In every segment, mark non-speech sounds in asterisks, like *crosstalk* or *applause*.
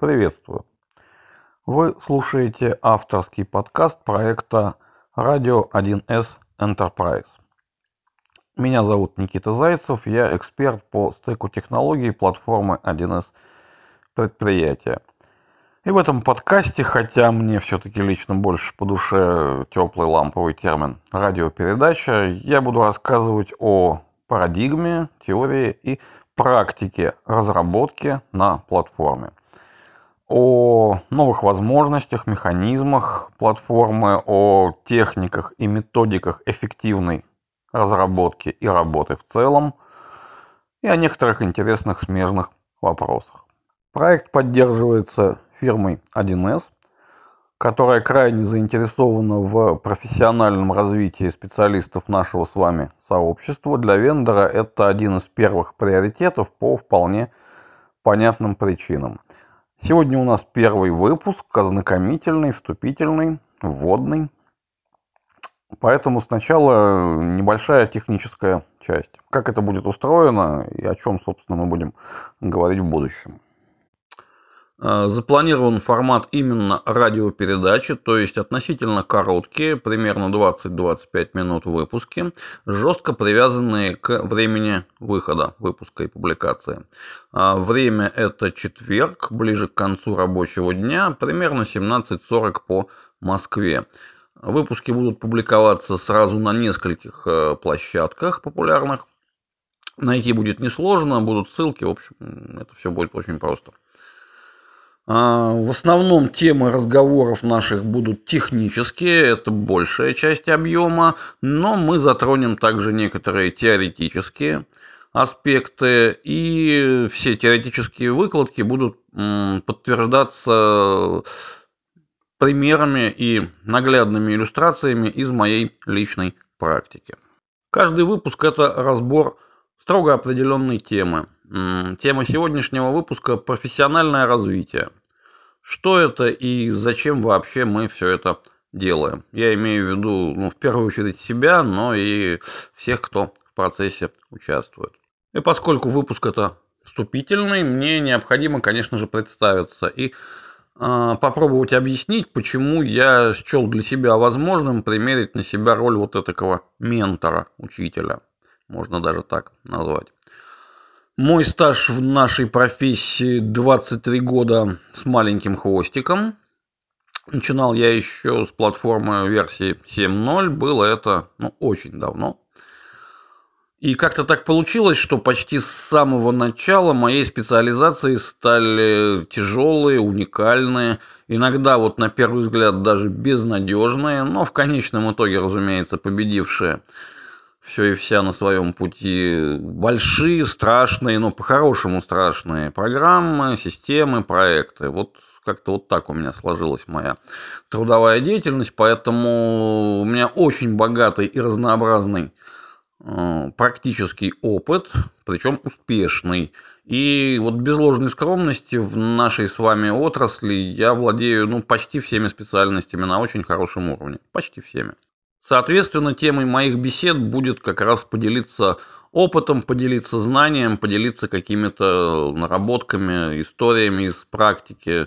Приветствую! Вы слушаете авторский подкаст проекта «Радио 1С Enterprise». Меня зовут Никита Зайцев, я эксперт по стеку технологий платформы 1С предприятия. И в этом подкасте, хотя мне все-таки лично больше по душе теплый ламповый термин радиопередача, я буду рассказывать о парадигме, теории и практике разработки на платформе, о новых возможностях, механизмах платформы, о техниках и методиках эффективной разработки и работы в целом, и о некоторых интересных смежных вопросах. Проект поддерживается фирмой 1С, которая крайне заинтересована в профессиональном развитии специалистов нашего с вами сообщества. Для вендора это один из первых приоритетов по вполне понятным причинам. Сегодня у нас первый выпуск, ознакомительный, вступительный, вводный. Поэтому сначала небольшая техническая часть. Как это будет устроено и о чем, собственно, мы будем говорить в будущем. Э, запланирован формат именно радиопередачи, то есть относительно короткие, примерно 20-25 минут выпуски, жестко привязанные к времени выхода выпуска и публикации. А время это четверг, ближе к концу рабочего дня, примерно 17.40 по Москве. Выпуски будут публиковаться сразу на нескольких э, площадках популярных. Найти будет несложно, будут ссылки, в общем, это все будет очень просто. А, в основном темы разговоров наших будут технические, это большая часть объема, но мы затронем также некоторые теоретические аспекты, и все теоретические выкладки будут подтверждаться примерами и наглядными иллюстрациями из моей личной практики. Каждый выпуск это разбор строго определенной темы. Тема сегодняшнего выпуска – профессиональное развитие. Что это и зачем вообще мы все это делаем? Я имею в виду, ну, в первую очередь себя, но и всех, кто в процессе участвует. И поскольку выпуск это вступительный, мне необходимо, конечно же, представиться и э, попробовать объяснить, почему я счел для себя возможным примерить на себя роль вот этого ментора, учителя. Можно даже так назвать. Мой стаж в нашей профессии 23 года с маленьким хвостиком. Начинал я еще с платформы версии 7.0. Было это ну, очень давно. И как-то так получилось, что почти с самого начала моей специализации стали тяжелые, уникальные, иногда вот на первый взгляд даже безнадежные, но в конечном итоге, разумеется, победившие все и вся на своем пути большие, страшные, но по-хорошему страшные программы, системы, проекты. Вот как-то вот так у меня сложилась моя трудовая деятельность, поэтому у меня очень богатый и разнообразный э, практический опыт, причем успешный. И вот без ложной скромности в нашей с вами отрасли я владею ну, почти всеми специальностями на очень хорошем уровне. Почти всеми. Соответственно, темой моих бесед будет как раз поделиться опытом, поделиться знанием, поделиться какими-то наработками, историями из практики, э,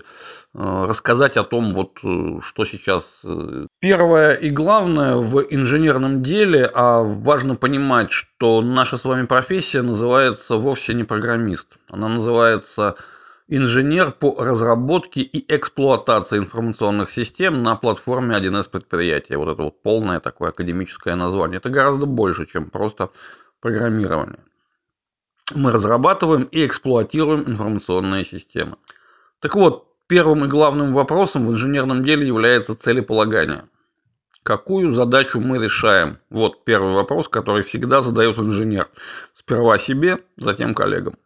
рассказать о том, вот, э, что сейчас э, первое и главное в инженерном деле, а важно понимать, что наша с вами профессия называется вовсе не программист, она называется инженер по разработке и эксплуатации информационных систем на платформе 1С предприятия. Вот это вот полное такое академическое название. Это гораздо больше, чем просто программирование. Мы разрабатываем и эксплуатируем информационные системы. Так вот, первым и главным вопросом в инженерном деле является целеполагание. Какую задачу мы решаем? Вот первый вопрос, который всегда задает инженер. Сперва себе, затем коллегам.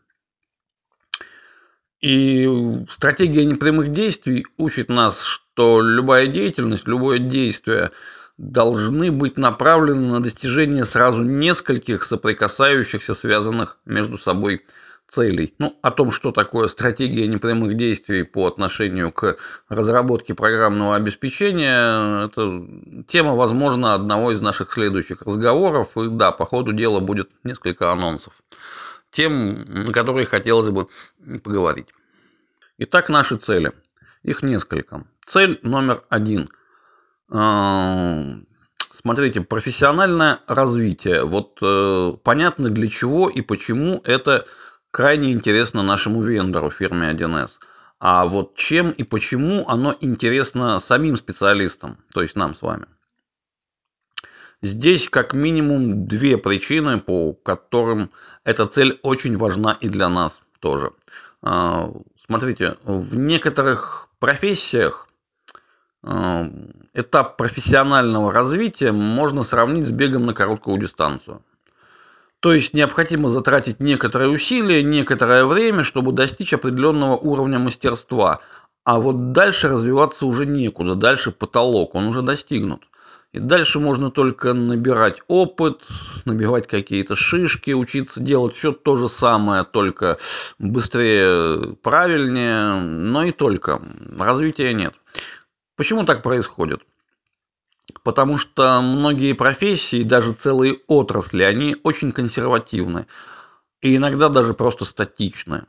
И стратегия непрямых действий учит нас, что любая деятельность, любое действие должны быть направлены на достижение сразу нескольких соприкасающихся, связанных между собой целей. Ну, о том, что такое стратегия непрямых действий по отношению к разработке программного обеспечения, это тема, возможно, одного из наших следующих разговоров. И да, по ходу дела будет несколько анонсов тем, на которые хотелось бы поговорить. Итак, наши цели. Их несколько. Цель номер один. А, смотрите, профессиональное развитие. Вот э, понятно для чего и почему это крайне интересно нашему вендору фирме 1С. А вот чем и почему оно интересно самим специалистам, то есть нам с вами. Здесь как минимум две причины, по которым эта цель очень важна и для нас тоже. А, смотрите, в некоторых профессиях а, этап профессионального развития можно сравнить с бегом на короткую дистанцию. То есть необходимо затратить некоторые усилия, некоторое время, чтобы достичь определенного уровня мастерства. А вот дальше развиваться уже некуда, дальше потолок, он уже достигнут. И дальше можно только набирать опыт, набивать какие-то шишки, учиться делать все то же самое, только быстрее, правильнее, но и только. Развития нет. Почему так происходит? Потому что многие профессии, даже целые отрасли, они очень консервативны. И иногда даже просто статичны.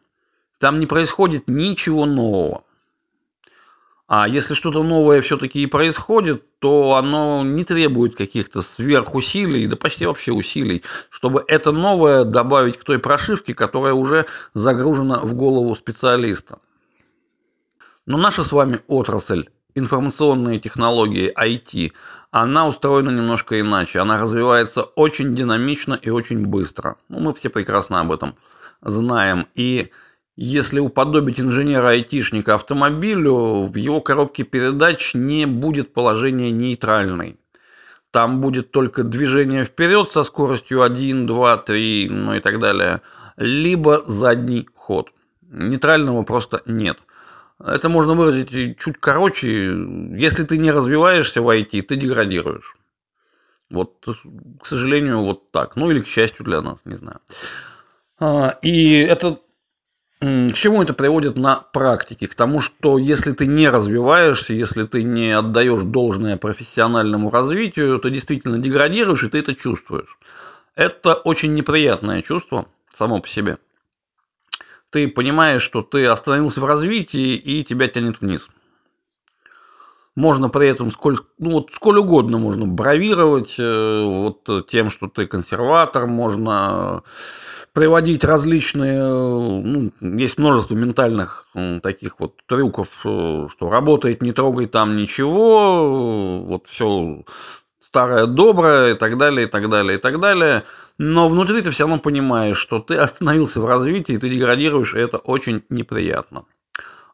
Там не происходит ничего нового. А если что-то новое все-таки и происходит, то оно не требует каких-то сверхусилий, да почти вообще усилий, чтобы это новое добавить к той прошивке, которая уже загружена в голову специалиста. Но наша с вами отрасль, информационные технологии, IT, она устроена немножко иначе. Она развивается очень динамично и очень быстро. Ну, мы все прекрасно об этом знаем. И если уподобить инженера-айтишника автомобилю, в его коробке передач не будет положения нейтральной. Там будет только движение вперед со скоростью 1, 2, 3, ну и так далее. Либо задний ход. Нейтрального просто нет. Это можно выразить чуть короче. Если ты не развиваешься в IT, ты деградируешь. Вот, к сожалению, вот так. Ну или к счастью для нас, не знаю. А, и это к чему это приводит на практике? К тому, что если ты не развиваешься, если ты не отдаешь должное профессиональному развитию, то действительно деградируешь, и ты это чувствуешь. Это очень неприятное чувство само по себе. Ты понимаешь, что ты остановился в развитии, и тебя тянет вниз. Можно при этом сколь, ну, вот сколь угодно можно бравировать э, вот тем, что ты консерватор, можно приводить различные, ну, есть множество ментальных таких вот трюков, э, что работает, не трогай там ничего, вот все старое доброе и так далее, и так далее, и так далее. Но внутри ты все равно понимаешь, что ты остановился в развитии, ты деградируешь, и это очень неприятно.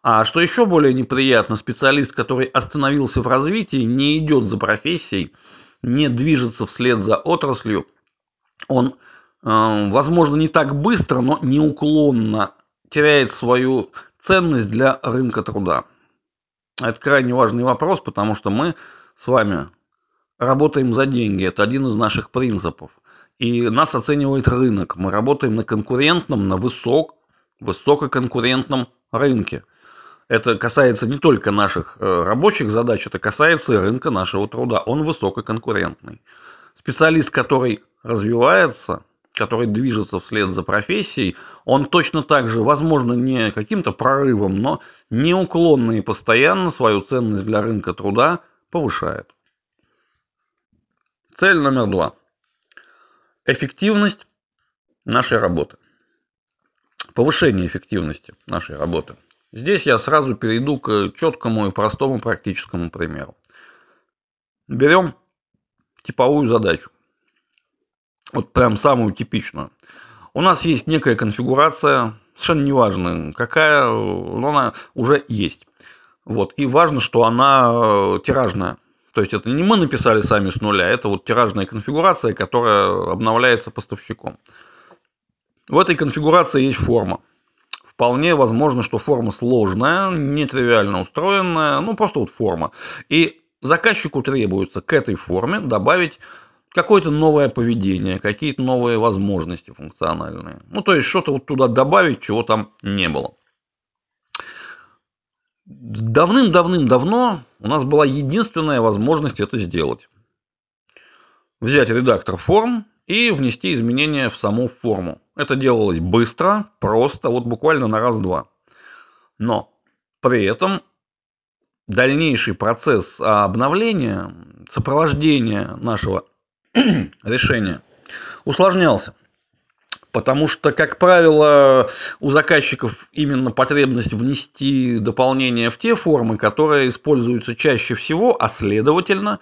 А что еще более неприятно, специалист, который остановился в развитии, не идет за профессией, не движется вслед за отраслью, он возможно, не так быстро, но неуклонно теряет свою ценность для рынка труда. Это крайне важный вопрос, потому что мы с вами работаем за деньги. Это один из наших принципов. И нас оценивает рынок. Мы работаем на конкурентном, на высок, высококонкурентном рынке. Это касается не только наших э, рабочих задач, это касается и рынка нашего труда. Он высококонкурентный. Специалист, который развивается, который движется вслед за профессией, он точно так же, возможно, не каким-то прорывом, но неуклонно и постоянно свою ценность для рынка труда повышает. Цель номер два. Эффективность нашей работы. Повышение эффективности нашей работы. Здесь я сразу перейду к четкому и простому практическому примеру. Берем типовую задачу вот прям самую типичную. У нас есть некая конфигурация, совершенно неважно какая, но она уже есть. Вот. И важно, что она э, тиражная. То есть это не мы написали сами с нуля, это вот тиражная конфигурация, которая обновляется поставщиком. В этой конфигурации есть форма. Вполне возможно, что форма сложная, нетривиально устроенная, ну просто вот форма. И заказчику требуется к этой форме добавить какое-то новое поведение, какие-то новые возможности функциональные. Ну, то есть, что-то вот туда добавить, чего там не было. Давным-давным-давно у нас была единственная возможность это сделать. Взять редактор форм и внести изменения в саму форму. Это делалось быстро, просто, вот буквально на раз-два. Но При этом дальнейший процесс обновления, сопровождения нашего *clears throat* решения усложнялся. Потому что, как правило, у заказчиков именно потребность внести дополнения в те формы, которые используются чаще всего, а следовательно,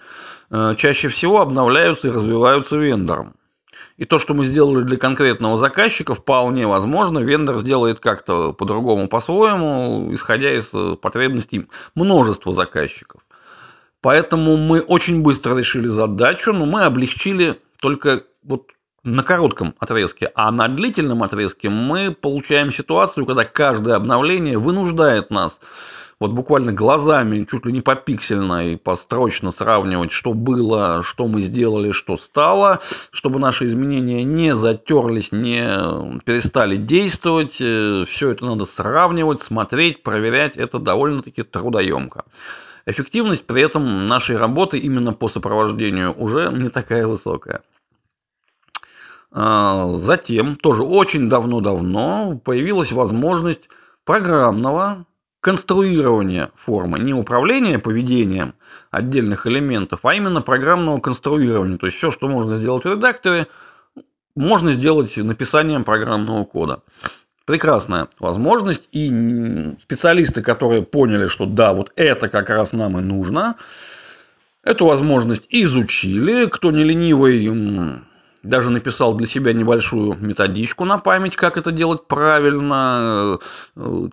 э, чаще всего обновляются и развиваются вендором. И то, что мы сделали для конкретного заказчика, вполне возможно, вендор сделает как-то по-другому, по-своему, исходя из э, потребностей множества заказчиков. Поэтому мы очень быстро решили задачу, но мы облегчили только вот на коротком отрезке, а на длительном отрезке мы получаем ситуацию, когда каждое обновление вынуждает нас вот буквально глазами, чуть ли не попиксельно и построчно сравнивать, что было, что мы сделали, что стало, чтобы наши изменения не затерлись, не перестали действовать. Э, Все это надо сравнивать, смотреть, проверять. Это довольно-таки трудоемко. Эффективность при этом нашей работы именно по сопровождению уже не такая высокая. А, затем, тоже очень давно-давно, появилась возможность программного конструирования формы. Не управления поведением отдельных элементов, а именно программного конструирования. То есть все, что можно сделать в редакторе, можно сделать написанием программного кода. Прекрасная возможность. И специалисты, которые поняли, что да, вот это как раз нам и нужно, эту возможность изучили. Кто не ленивый, даже написал для себя небольшую методичку на память, как это делать правильно.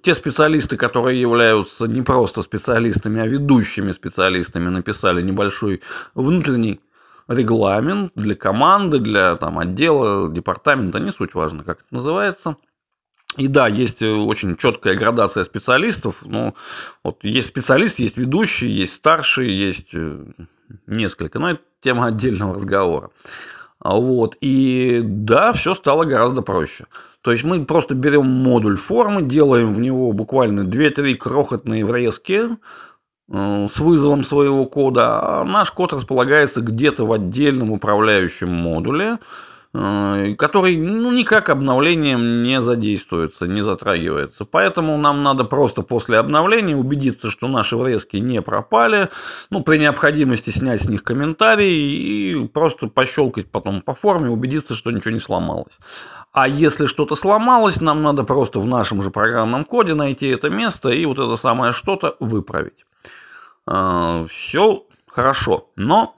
Те специалисты, которые являются не просто специалистами, а ведущими специалистами, написали небольшой внутренний регламент для команды, для там, отдела, департамента, не суть важно, как это называется. И да, есть очень четкая градация специалистов. Ну, вот есть специалист, есть ведущий, есть старший, есть э, несколько. Но это тема отдельного разговора. Вот. И да, все стало гораздо проще. То есть мы просто берем модуль формы, делаем в него буквально 2-3 крохотные врезки э, с вызовом своего кода, а наш код располагается где-то в отдельном управляющем модуле, Э, который ну, никак обновлением не задействуется, не затрагивается. Поэтому нам надо просто после обновления убедиться, что наши врезки не пропали, ну, при необходимости снять с них комментарии и просто пощелкать потом по форме, убедиться, что ничего не сломалось. А если что-то сломалось, нам надо просто в нашем же программном коде найти это место и вот это самое что-то выправить. Э, Все хорошо, но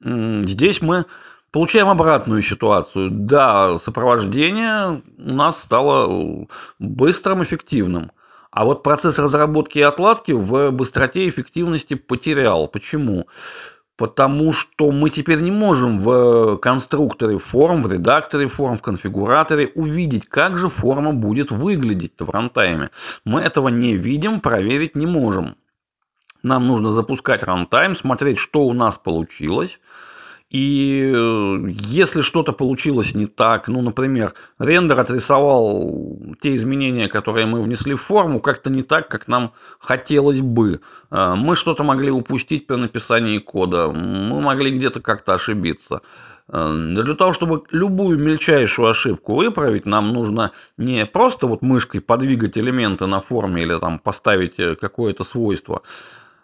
здесь мы Получаем обратную ситуацию. Да, сопровождение у нас стало быстрым, эффективным. А вот процесс разработки и отладки в быстроте и эффективности потерял. Почему? Потому что мы теперь не можем в конструкторе форм, в редакторе форм, в конфигураторе увидеть, как же форма будет выглядеть в рантайме. Мы этого не видим, проверить не можем. Нам нужно запускать рантайм, смотреть, что у нас получилось – и э, если что-то получилось не так, ну, например, рендер отрисовал те изменения, которые мы внесли в форму, как-то не так, как нам хотелось бы. Э, мы что-то могли упустить при написании кода, мы могли где-то как-то ошибиться. Э, для того, чтобы любую мельчайшую ошибку выправить, нам нужно не просто вот мышкой подвигать элементы на форме или там поставить какое-то свойство,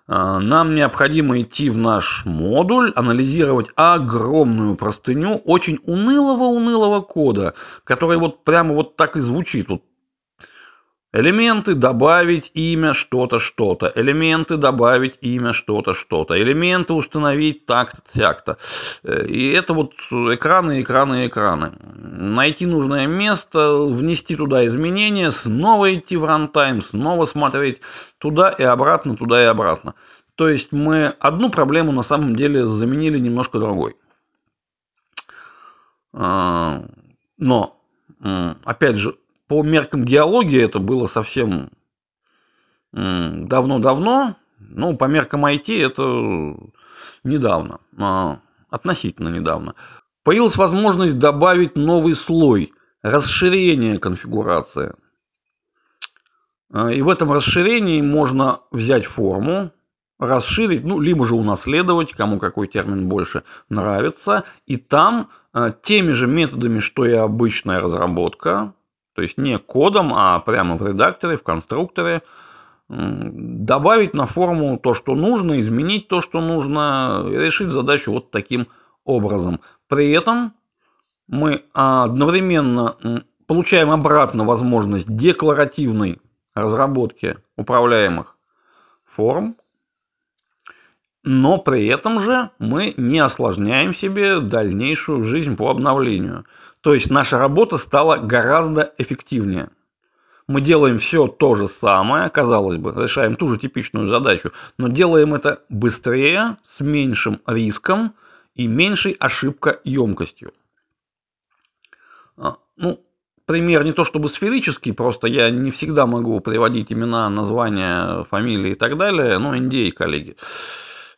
нам необходимо идти в наш модуль, анализировать огромную простыню очень унылого-унылого кода, который вот прямо вот так и звучит. Вот Элементы добавить имя что-то что-то. Элементы добавить имя что-то что-то. Элементы установить так-то так-то. Э, и это вот экраны, экраны, экраны. Найти нужное место, внести туда изменения, снова идти в рантайм, снова смотреть туда и обратно, туда и обратно. То есть мы одну проблему на самом деле заменили немножко другой. А, но, опять же, по меркам геологии это было совсем давно-давно. Ну, по меркам IT это недавно, а, относительно недавно. Появилась возможность добавить новый слой, расширение конфигурации. А, и в этом расширении можно взять форму, расширить, ну, либо же унаследовать, кому какой термин больше нравится, и там а, теми же методами, что и обычная разработка, то есть не кодом, а прямо в редакторе, в конструкторе, добавить на форму то, что нужно, изменить то, что нужно, решить задачу вот таким образом. При этом мы одновременно получаем обратно возможность декларативной разработки управляемых форм, но при этом же мы не осложняем себе дальнейшую жизнь по обновлению. То есть наша работа стала гораздо эффективнее. Мы делаем все то же самое, казалось бы, решаем ту же типичную задачу, но делаем это быстрее, с меньшим риском и меньшей ошибкоемкостью. А, ну, пример не то чтобы сферический, просто я не всегда могу приводить имена, названия, фамилии и так далее. Ну, NDA, коллеги.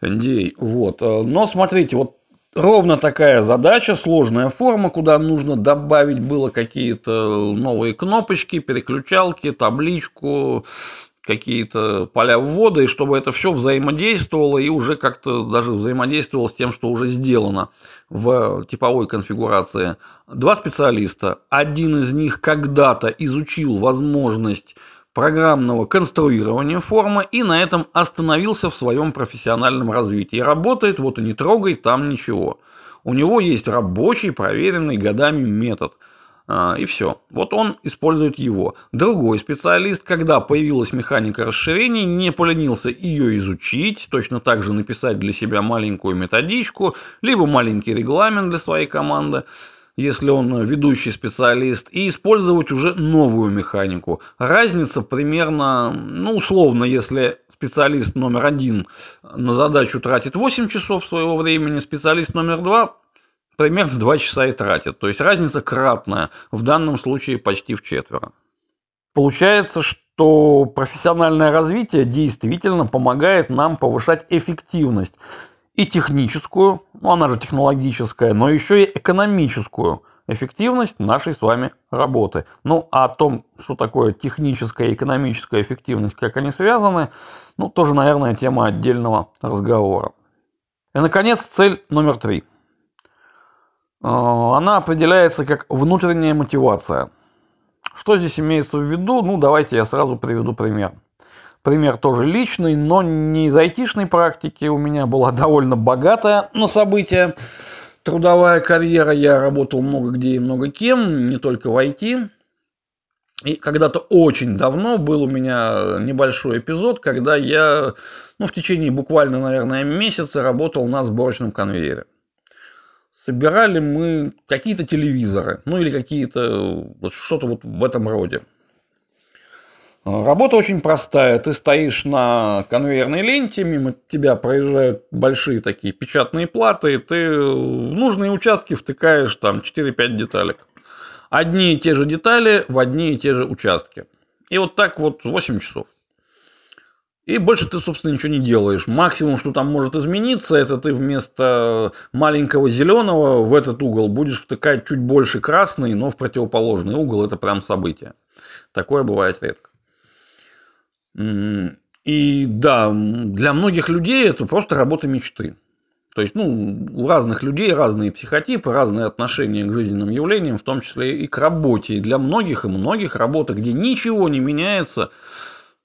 NDA. Вот. Но смотрите, вот ровно такая задача, сложная форма, куда нужно добавить было какие-то новые кнопочки, переключалки, табличку, какие-то поля ввода, и чтобы это все взаимодействовало и уже как-то даже взаимодействовало с тем, что уже сделано в типовой конфигурации. Два специалиста. Один из них когда-то изучил возможность программного конструирования формы и на этом остановился в своем профессиональном развитии. Работает, вот и не трогай, там ничего. У него есть рабочий, проверенный годами метод. А, и все. Вот он использует его. Другой специалист, когда появилась механика расширений, не поленился ее изучить, точно так же написать для себя маленькую методичку, либо маленький регламент для своей команды если он ведущий специалист, и использовать уже новую механику. Разница примерно, ну, условно, если специалист номер один на задачу тратит 8 часов своего времени, специалист номер два примерно 2 часа и тратит. То есть разница кратная, в данном случае почти в четверо. Получается, что профессиональное развитие действительно помогает нам повышать эффективность и техническую, ну она же технологическая, но еще и экономическую эффективность нашей с вами работы. Ну, а о том, что такое техническая и экономическая эффективность, как они связаны, ну, тоже, наверное, тема отдельного разговора. И, наконец, цель номер три. Э, она определяется как внутренняя мотивация. Что здесь имеется в виду? Ну, давайте я сразу приведу пример пример тоже личный, но не из айтишной практики. У меня была *laughs* довольно богатая на события трудовая карьера. Я работал много где и много кем, не только в IT. И когда-то очень давно был у меня небольшой эпизод, когда я ну, в течение буквально, наверное, месяца работал на сборочном конвейере. Собирали мы какие-то телевизоры, ну или какие-то, что-то вот в этом роде. Работа очень простая. Ты стоишь на конвейерной ленте, мимо тебя проезжают большие такие печатные платы, и ты в нужные участки втыкаешь там 4-5 деталек. Одни и те же детали в одни и те же участки. И вот так вот 8 часов. И больше ты, собственно, ничего не делаешь. Максимум, что там может измениться, это ты вместо маленького зеленого в этот угол будешь втыкать чуть больше красный, но в противоположный угол. Это прям событие. Такое бывает редко. И да, для многих людей это просто работа мечты. То есть, ну, у разных людей разные психотипы, разные отношения к жизненным явлениям, в том числе и к работе. И для многих и многих работа, где ничего не меняется,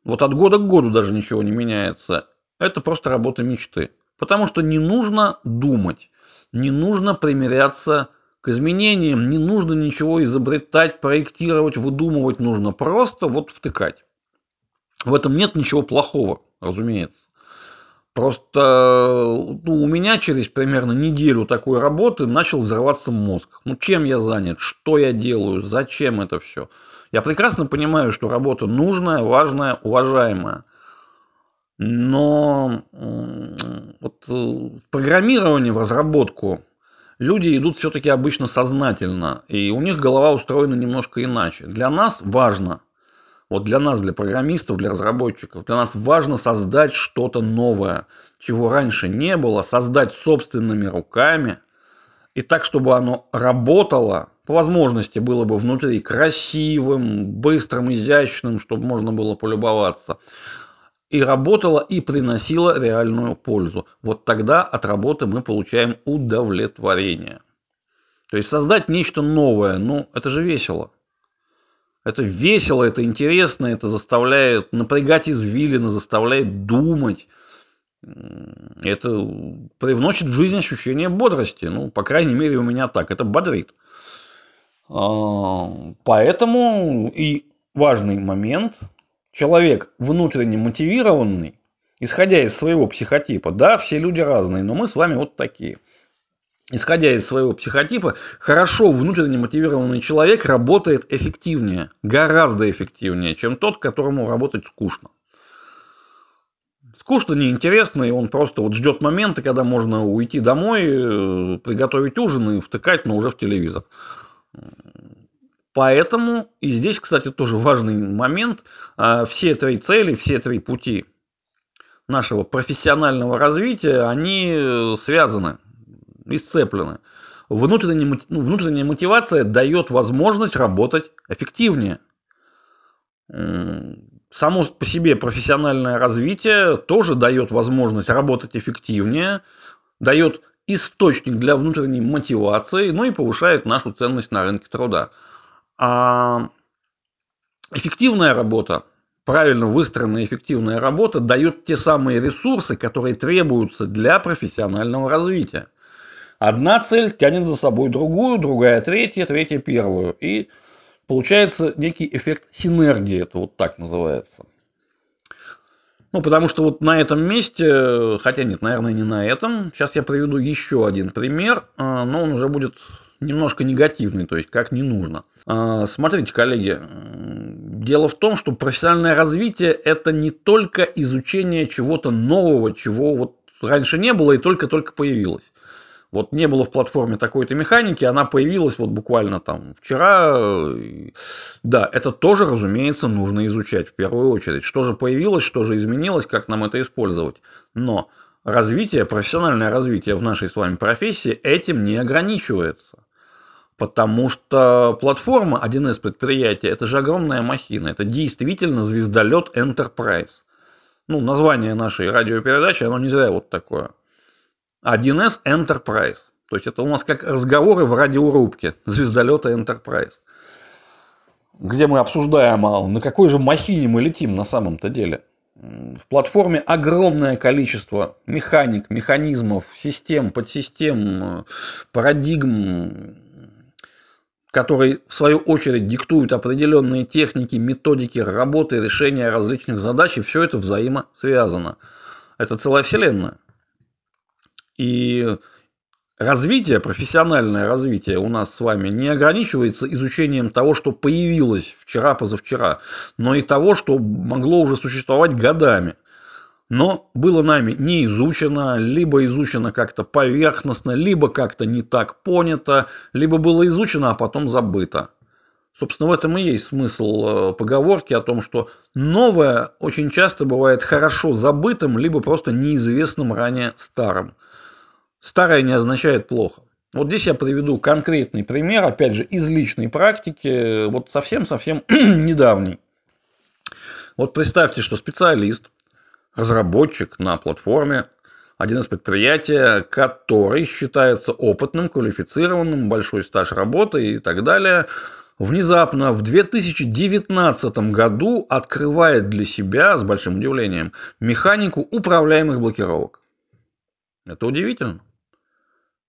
вот от года к году даже ничего не меняется, это просто работа мечты. Потому что не нужно думать, не нужно примиряться к изменениям, не нужно ничего изобретать, проектировать, выдумывать, нужно просто вот втыкать. В этом нет ничего плохого, разумеется. Просто ну, у меня через примерно неделю такой работы начал взрываться мозг. Ну, чем я занят, что я делаю, зачем это все. Я прекрасно понимаю, что работа нужная, важная, уважаемая. Но вот э, в программировании, в разработку люди идут все-таки обычно сознательно. И у них голова устроена немножко иначе. Для нас важно вот для нас, для программистов, для разработчиков, для нас важно создать что-то новое, чего раньше не было, создать собственными руками, и так, чтобы оно работало, по возможности было бы внутри красивым, быстрым, изящным, чтобы можно было полюбоваться. И работало и приносило реальную пользу. Вот тогда от работы мы получаем удовлетворение. То есть создать нечто новое, ну это же весело. Это весело, это интересно, это заставляет напрягать извилины, заставляет думать. Это привносит в жизнь ощущение бодрости. Ну, по крайней мере, у меня так. Это бодрит. А, поэтому и важный момент. Человек внутренне мотивированный, исходя из своего психотипа, да, все люди разные, но мы с вами вот такие. Исходя из своего психотипа, хорошо внутренне мотивированный человек работает эффективнее, гораздо эффективнее, чем тот, которому работать скучно. Скучно, неинтересно, и он просто вот ждет момента, когда можно уйти домой, э, приготовить ужин и втыкать, но уже в телевизор. Поэтому, и здесь, кстати, тоже важный момент, а, все три цели, все три пути нашего профессионального развития, они э, связаны, исцеплены. Внутренняя, ну, внутренняя мотивация дает возможность работать эффективнее. Само по себе профессиональное развитие тоже дает возможность работать эффективнее, дает источник для внутренней мотивации, ну и повышает нашу ценность на рынке труда. А эффективная работа, правильно выстроенная эффективная работа дает те самые ресурсы, которые требуются для профессионального развития. Одна цель тянет за собой другую, другая третья, третья первую. И получается некий эффект синергии, это вот так называется. Ну, потому что вот на этом месте, хотя нет, наверное, не на этом. Сейчас я приведу еще один пример, а, но он уже будет немножко негативный, то есть как не нужно. А, смотрите, коллеги, дело в том, что профессиональное развитие это не только изучение чего-то нового, чего вот раньше не было и только-только появилось. Вот не было в платформе такой-то механики, она появилась вот буквально там вчера. Да, это тоже, разумеется, нужно изучать в первую очередь. Что же появилось, что же изменилось, как нам это использовать. Но развитие, профессиональное развитие в нашей с вами профессии этим не ограничивается. Потому что платформа 1С предприятия это же огромная махина. Это действительно звездолет Enterprise. Ну, название нашей радиопередачи, оно не зря вот такое. 1С Enterprise. То есть это у нас как разговоры в радиорубке звездолета Enterprise. Где мы обсуждаем, а на какой же махине мы летим на самом-то деле. В платформе огромное количество механик, механизмов, систем, подсистем, парадигм, которые в свою очередь диктуют определенные техники, методики работы, решения различных задач, и все это взаимосвязано. Это целая вселенная. И развитие, профессиональное развитие у нас с вами не ограничивается изучением того, что появилось вчера-позавчера, но и того, что могло уже существовать годами. Но было нами не изучено, либо изучено как-то поверхностно, либо как-то не так понято, либо было изучено, а потом забыто. Собственно, в этом и есть смысл э, поговорки о том, что новое очень часто бывает хорошо забытым, либо просто неизвестным ранее старым. Старое не означает плохо. Вот здесь я приведу конкретный пример, опять же, из личной практики, вот совсем-совсем *clears throat* недавний. Вот представьте, что специалист, разработчик на платформе, один из предприятий, который считается опытным, квалифицированным, большой стаж работы и так далее, внезапно в 2019 году открывает для себя, с большим удивлением, механику управляемых блокировок. Это удивительно.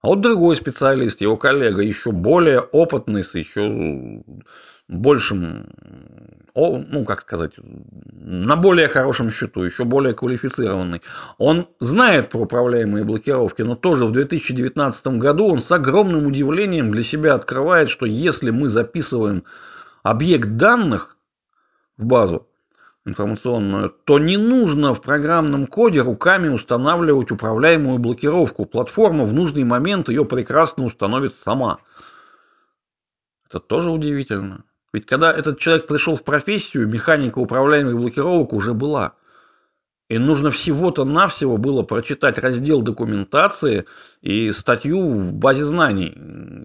А вот другой специалист, его коллега, еще более опытный, с еще большим, ну как сказать, на более хорошем счету, еще более квалифицированный. Он знает про управляемые блокировки, но тоже в 2019 году он с огромным удивлением для себя открывает, что если мы записываем объект данных в базу, информационную, то не нужно в программном коде руками устанавливать управляемую блокировку. Платформа в нужный момент ее прекрасно установит сама. Это тоже удивительно. Ведь когда этот человек пришел в профессию, механика управляемых блокировок уже была. И нужно всего-то навсего было прочитать раздел документации и статью в базе знаний.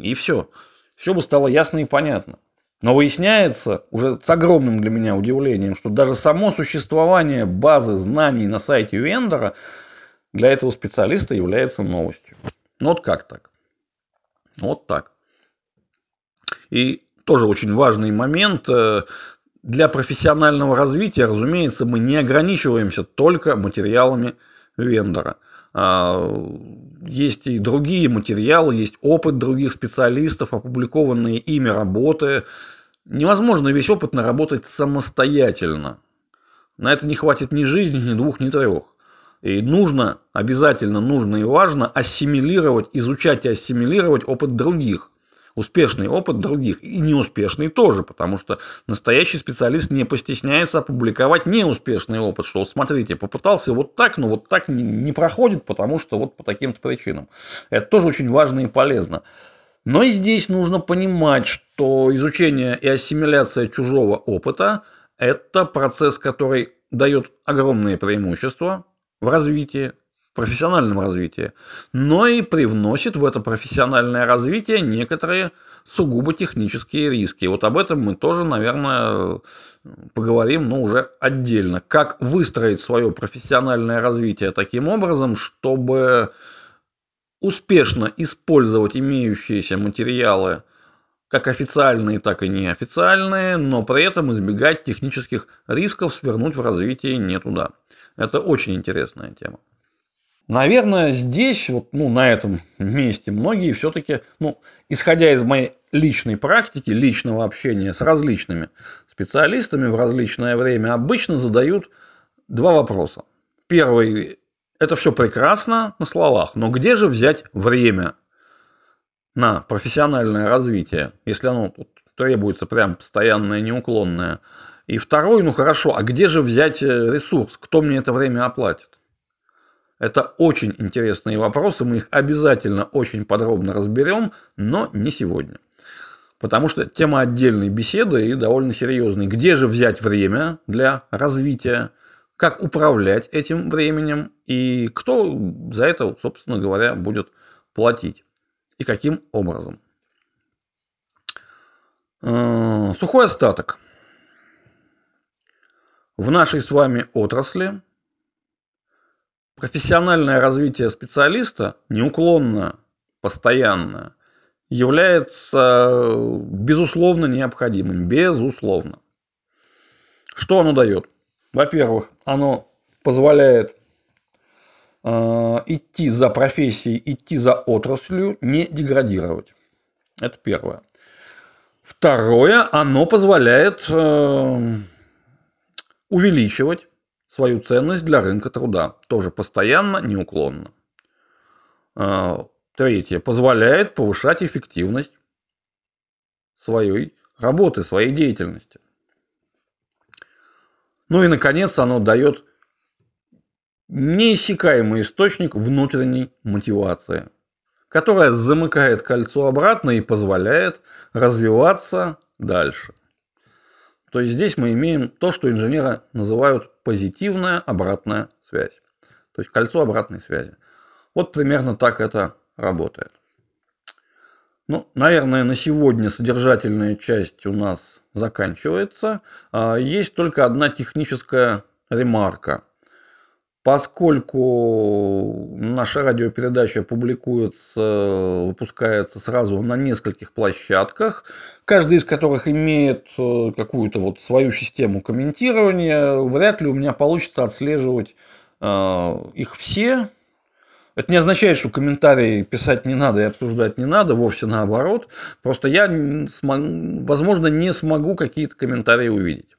И все. Все бы стало ясно и понятно. Но выясняется, уже с огромным для меня удивлением, что даже само существование базы знаний на сайте вендора для этого специалиста является новостью. Ну вот как так? Вот так. И тоже очень важный момент. Э, для профессионального развития, разумеется, мы не ограничиваемся только материалами вендора. А, есть и другие материалы, есть опыт других специалистов, опубликованные ими работы. Невозможно весь опыт наработать самостоятельно. На это не хватит ни жизни, ни двух, ни трех. И нужно, обязательно нужно и важно ассимилировать, изучать и ассимилировать опыт других успешный опыт других и неуспешный тоже, потому что настоящий специалист не постесняется опубликовать неуспешный опыт, что вот смотрите, попытался вот так, но вот так не проходит, потому что вот по таким-то причинам. Это тоже очень важно и полезно. Но и здесь нужно понимать, что изучение и ассимиляция чужого опыта – это процесс, который дает огромные преимущества в развитии, профессиональном развитии, но и привносит в это профессиональное развитие некоторые сугубо технические риски. Вот об этом мы тоже, наверное, поговорим, но уже отдельно. Как выстроить свое профессиональное развитие таким образом, чтобы успешно использовать имеющиеся материалы, как официальные, так и неофициальные, но при этом избегать технических рисков свернуть в развитии не туда. Это очень интересная тема. Наверное, здесь, вот, ну, на этом месте, многие все-таки, ну, исходя из моей личной практики, личного общения с различными специалистами в различное время, обычно задают два вопроса. Первый – это все прекрасно на словах, но где же взять время на профессиональное развитие, если оно требуется прям постоянное, неуклонное? И второй, ну хорошо, а где же взять э, ресурс? Кто мне это время оплатит? Это очень интересные вопросы, мы их обязательно очень подробно разберем, но не сегодня. Потому что тема отдельной беседы и довольно серьезной. Где же взять время для развития, как управлять этим временем и кто за это, собственно говоря, будет платить и каким образом. Э, сухой остаток. В нашей с вами отрасли Профессиональное развитие специалиста неуклонно, постоянно является безусловно необходимым. Безусловно. Что оно дает? Во-первых, оно позволяет э, идти за профессией, идти за отраслью, не деградировать. Это первое. Второе, оно позволяет э, увеличивать свою ценность для рынка труда. Тоже постоянно, неуклонно. А, третье. Позволяет повышать эффективность своей работы, своей деятельности. Ну и, наконец, оно дает неиссякаемый источник внутренней мотивации, которая замыкает кольцо обратно и позволяет развиваться дальше. То есть здесь мы имеем то, что инженеры называют позитивная обратная связь. То есть кольцо обратной связи. Вот примерно так это работает. Ну, наверное, на сегодня содержательная часть у нас заканчивается. А, есть только одна техническая ремарка. Поскольку наша радиопередача публикуется, выпускается сразу на нескольких площадках, каждая из которых имеет э, какую-то вот свою систему комментирования, вряд ли у меня получится отслеживать э, их все. Это не означает, что комментарии писать не надо и обсуждать не надо, вовсе наоборот. Просто я, возможно, не смогу какие-то комментарии увидеть.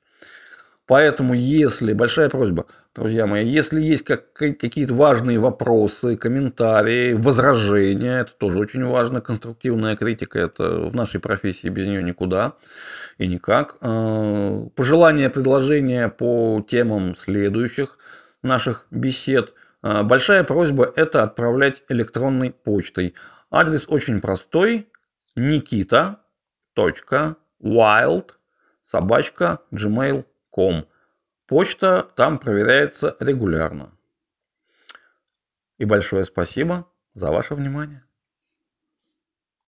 Поэтому, если, большая просьба, друзья мои, если есть как, какие-то важные вопросы, комментарии, возражения, это тоже очень важно, конструктивная критика, это в нашей профессии без нее никуда и никак. А, пожелания, предложения по темам следующих наших бесед. А, большая просьба это отправлять электронной почтой. Адрес очень простой. Nikita.wild собачка gmail ком. Почта там проверяется регулярно. И большое спасибо за ваше внимание.